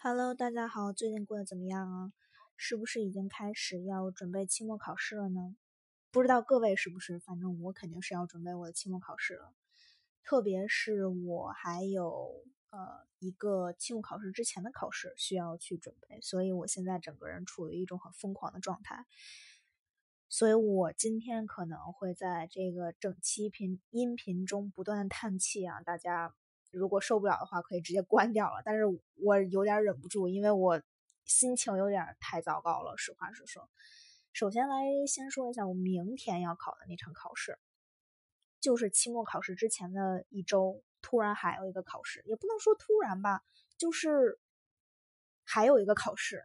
Hello，大家好，最近过得怎么样啊？是不是已经开始要准备期末考试了呢？不知道各位是不是，反正我肯定是要准备我的期末考试了。特别是我还有呃一个期末考试之前的考试需要去准备，所以我现在整个人处于一种很疯狂的状态。所以我今天可能会在这个整期频音频中不断的叹气啊，大家。如果受不了的话，可以直接关掉了。但是我有点忍不住，因为我心情有点太糟糕了。实话实说，首先来先说一下我明天要考的那场考试，就是期末考试之前的一周，突然还有一个考试，也不能说突然吧，就是还有一个考试。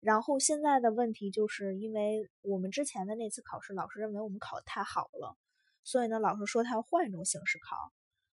然后现在的问题就是因为我们之前的那次考试，老师认为我们考的太好了，所以呢，老师说他要换一种形式考。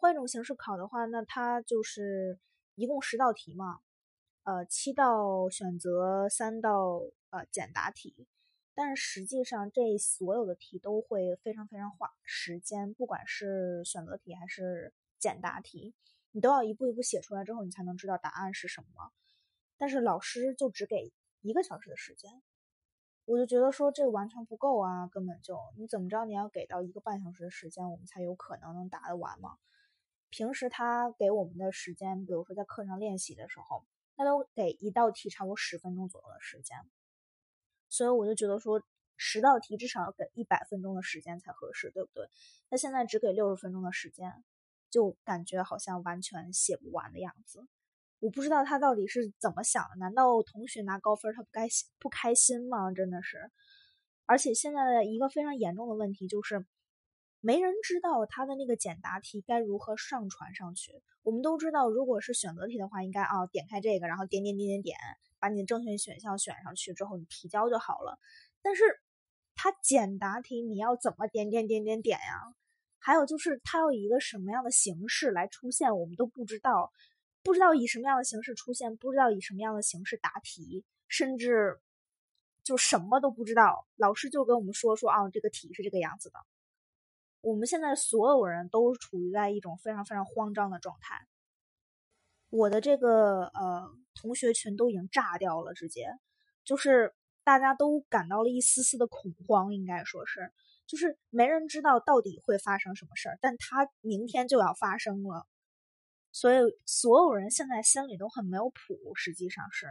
换一种形式考的话，那它就是一共十道题嘛，呃，七道选择，三道呃简答题。但是实际上这所有的题都会非常非常花时间，不管是选择题还是简答题，你都要一步一步写出来之后，你才能知道答案是什么。但是老师就只给一个小时的时间，我就觉得说这完全不够啊，根本就你怎么着你要给到一个半小时的时间，我们才有可能能答得完吗？平时他给我们的时间，比如说在课上练习的时候，他都给一道题差不多十分钟左右的时间，所以我就觉得说十道题至少要给一百分钟的时间才合适，对不对？那现在只给六十分钟的时间，就感觉好像完全写不完的样子。我不知道他到底是怎么想的？难道同学拿高分他不该不开心吗？真的是，而且现在的一个非常严重的问题就是。没人知道他的那个简答题该如何上传上去。我们都知道，如果是选择题的话，应该啊点开这个，然后点点点点点，把你的正确选项选上去之后，你提交就好了。但是他简答题你要怎么点点点点点呀？还有就是他要以一个什么样的形式来出现，我们都不知道，不知道以什么样的形式出现，不知道以什么样的形式答题，甚至就什么都不知道。老师就跟我们说说啊，这个题是这个样子的。我们现在所有人都处于在一种非常非常慌张的状态，我的这个呃同学群都已经炸掉了，直接。就是大家都感到了一丝丝的恐慌，应该说是，就是没人知道到底会发生什么事儿，但他明天就要发生了，所以所有人现在心里都很没有谱，实际上是，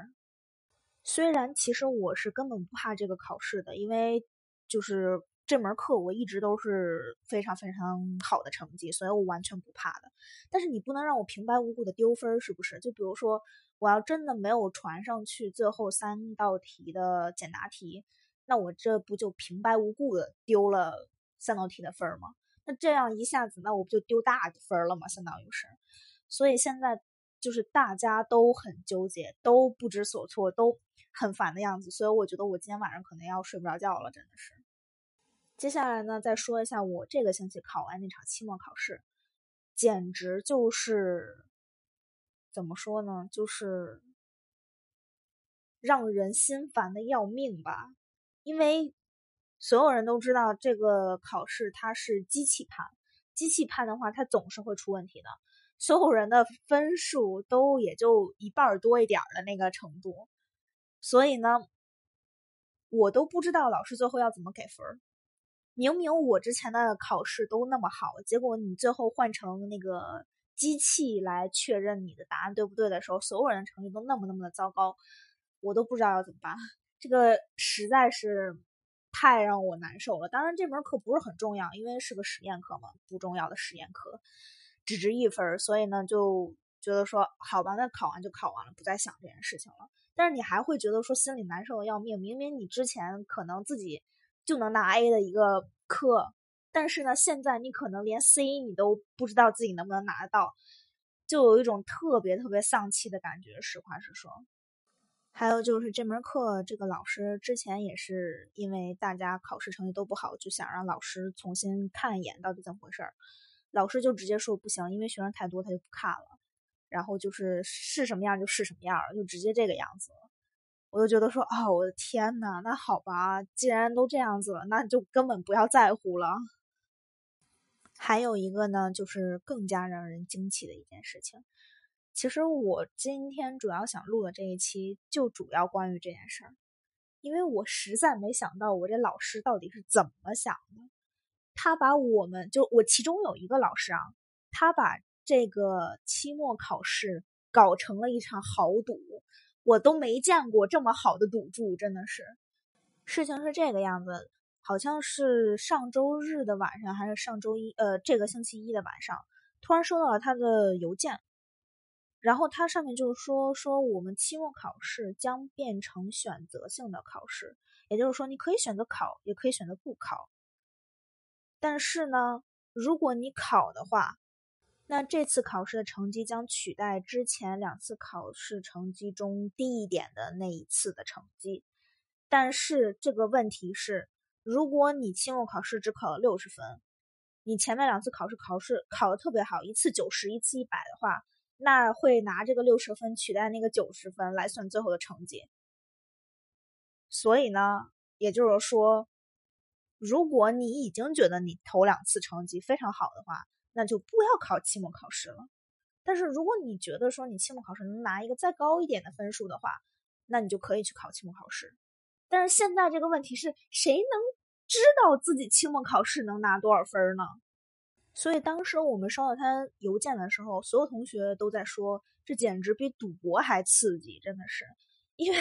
虽然其实我是根本不怕这个考试的，因为就是。这门课我一直都是非常非常好的成绩，所以我完全不怕的。但是你不能让我平白无故的丢分，是不是？就比如说，我要真的没有传上去最后三道题的简答题，那我这不就平白无故的丢了三道题的分吗？那这样一下子，那我不就丢大分了吗？相当于是。所以现在就是大家都很纠结，都不知所措，都很烦的样子。所以我觉得我今天晚上可能要睡不着觉了，真的是。接下来呢，再说一下我这个星期考完那场期末考试，简直就是怎么说呢，就是让人心烦的要命吧。因为所有人都知道这个考试它是机器判，机器判的话它总是会出问题的。所有人的分数都也就一半多一点的那个程度，所以呢，我都不知道老师最后要怎么给分儿。明明我之前的考试都那么好，结果你最后换成那个机器来确认你的答案对不对的时候，所有人的成绩都那么那么的糟糕，我都不知道要怎么办。这个实在是太让我难受了。当然这门课不是很重要，因为是个实验课嘛，不重要的实验课，只值一分，所以呢就觉得说好吧，那考完就考完了，不再想这件事情了。但是你还会觉得说心里难受的要命，明明你之前可能自己。就能拿 A 的一个课，但是呢，现在你可能连 C 你都不知道自己能不能拿得到，就有一种特别特别丧气的感觉。实话实说，还有就是这门课，这个老师之前也是因为大家考试成绩都不好，就想让老师重新看一眼到底怎么回事儿。老师就直接说不行，因为学生太多，他就不看了。然后就是是什么样就是什么样，就直接这个样子了。我就觉得说啊，我的天呐，那好吧，既然都这样子了，那就根本不要在乎了。还有一个呢，就是更加让人惊奇的一件事情。其实我今天主要想录的这一期，就主要关于这件事儿，因为我实在没想到我这老师到底是怎么想的。他把我们就我其中有一个老师啊，他把这个期末考试搞成了一场豪赌，我都没见过这么好的赌注，真的是。事情是这个样子，好像是上周日的晚上，还是上周一，呃，这个星期一的晚上，突然收到了他的邮件。然后它上面就是说，说我们期末考试将变成选择性的考试，也就是说，你可以选择考，也可以选择不考。但是呢，如果你考的话，那这次考试的成绩将取代之前两次考试成绩中低一点的那一次的成绩。但是这个问题是，如果你期末考试只考了六十分，你前面两次考试考试考的特别好，一次九十，一次一百的话。那会拿这个六十分取代那个九十分来算最后的成绩，所以呢，也就是说，如果你已经觉得你头两次成绩非常好的话，那就不要考期末考试了。但是如果你觉得说你期末考试能拿一个再高一点的分数的话，那你就可以去考期末考试。但是现在这个问题是谁能知道自己期末考试能拿多少分呢？所以当时我们收到他邮件的时候，所有同学都在说，这简直比赌博还刺激，真的是，因为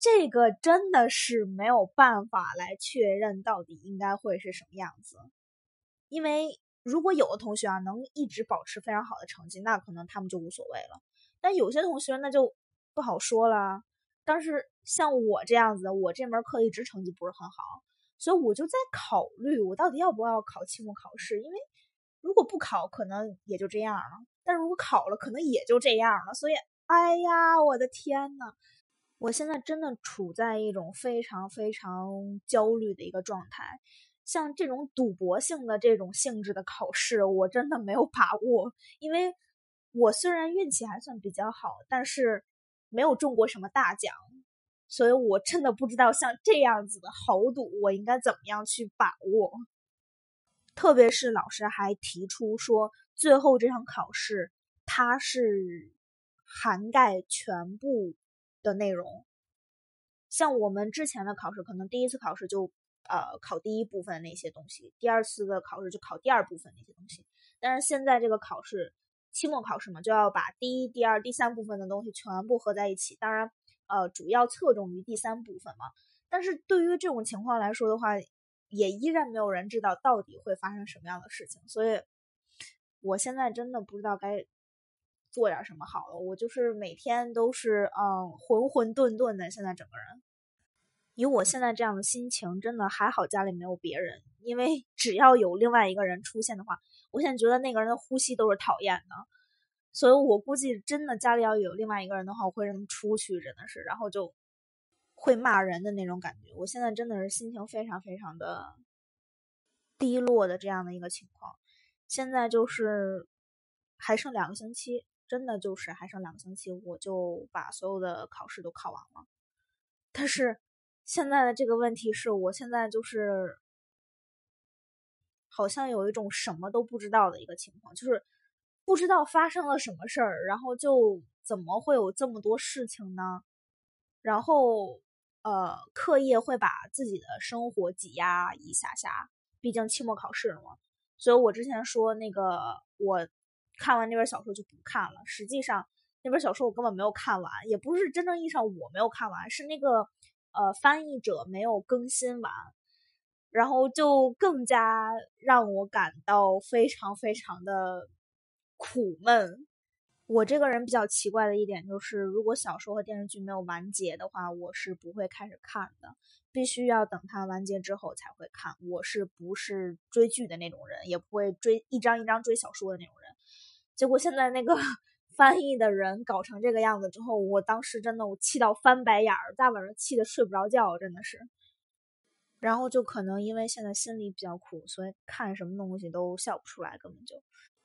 这个真的是没有办法来确认到底应该会是什么样子。因为如果有的同学啊能一直保持非常好的成绩，那可能他们就无所谓了。但有些同学那就不好说了。但是像我这样子，我这门课一直成绩不是很好，所以我就在考虑，我到底要不要考期末考试，因为。如果不考，可能也就这样了；但如果考了，可能也就这样了。所以，哎呀，我的天呐，我现在真的处在一种非常非常焦虑的一个状态。像这种赌博性的这种性质的考试，我真的没有把握。因为我虽然运气还算比较好，但是没有中过什么大奖，所以我真的不知道像这样子的豪赌，我应该怎么样去把握。特别是老师还提出说，最后这场考试它是涵盖全部的内容。像我们之前的考试，可能第一次考试就呃考第一部分那些东西，第二次的考试就考第二部分那些东西。但是现在这个考试，期末考试嘛，就要把第一、第二、第三部分的东西全部合在一起。当然，呃，主要侧重于第三部分嘛。但是对于这种情况来说的话，也依然没有人知道到底会发生什么样的事情，所以我现在真的不知道该做点什么好了。我就是每天都是嗯浑浑沌沌的，现在整个人，以我现在这样的心情，真的还好家里没有别人，因为只要有另外一个人出现的话，我现在觉得那个人的呼吸都是讨厌的，所以我估计真的家里要有另外一个人的话，我会让他出去，真的是，然后就。会骂人的那种感觉，我现在真的是心情非常非常的低落的这样的一个情况。现在就是还剩两个星期，真的就是还剩两个星期，我就把所有的考试都考完了。但是现在的这个问题是我现在就是好像有一种什么都不知道的一个情况，就是不知道发生了什么事儿，然后就怎么会有这么多事情呢？然后。呃，课业会把自己的生活挤压一下下，毕竟期末考试了嘛。所以我之前说那个，我看完那本小说就不看了。实际上那本小说我根本没有看完，也不是真正意义上我没有看完，是那个呃翻译者没有更新完，然后就更加让我感到非常非常的苦闷。我这个人比较奇怪的一点就是，如果小说和电视剧没有完结的话，我是不会开始看的，必须要等它完结之后才会看。我是不是追剧的那种人，也不会追一张一张追小说的那种人。结果现在那个翻译的人搞成这个样子之后，我当时真的我气到翻白眼儿，大晚上气得睡不着觉，真的是。然后就可能因为现在心里比较苦，所以看什么东西都笑不出来，根本就。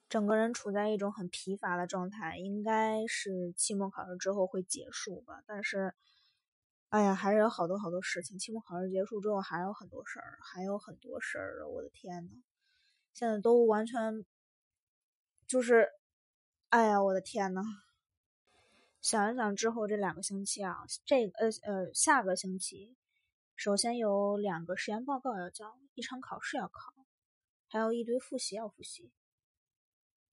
整个人处在一种很疲乏的状态，应该是期末考试之后会结束吧。但是，哎呀，还是有好多好多事情。期末考试结束之后还有很多事儿，还有很多事儿我的天呐，现在都完全就是，哎呀，我的天呐，想一想之后这两个星期啊，这呃呃下个星期，首先有两个实验报告要交，一场考试要考，还有一堆复习要复习。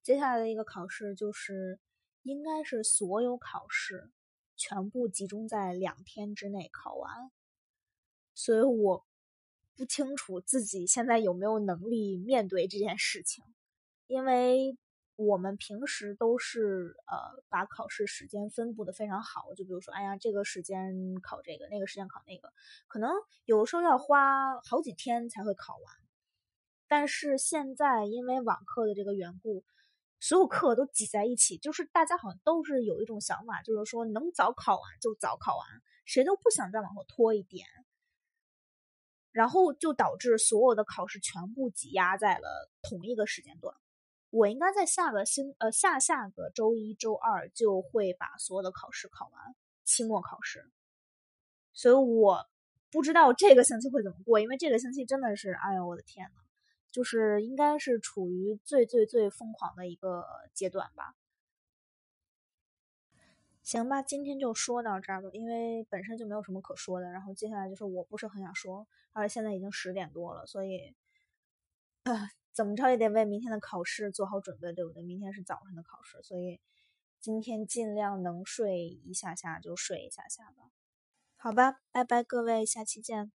接下来的一个考试就是，应该是所有考试全部集中在两天之内考完，所以我不清楚自己现在有没有能力面对这件事情，因为。我们平时都是呃把考试时间分布的非常好，就比如说，哎呀，这个时间考这个，那个时间考那个，可能有时候要花好几天才会考完。但是现在因为网课的这个缘故，所有课都挤在一起，就是大家好像都是有一种想法，就是说能早考完就早考完，谁都不想再往后拖一点，然后就导致所有的考试全部挤压在了同一个时间段。我应该在下个星呃下下个周一周二就会把所有的考试考完，期末考试。所以我不知道这个星期会怎么过，因为这个星期真的是，哎呦我的天呐，就是应该是处于最最最疯狂的一个阶段吧。行吧，今天就说到这儿吧，因为本身就没有什么可说的。然后接下来就是我不是很想说，而且现在已经十点多了，所以，呃。怎么着也得为明天的考试做好准备，对不对？明天是早上的考试，所以今天尽量能睡一下下就睡一下下吧。好吧，拜拜各位，下期见。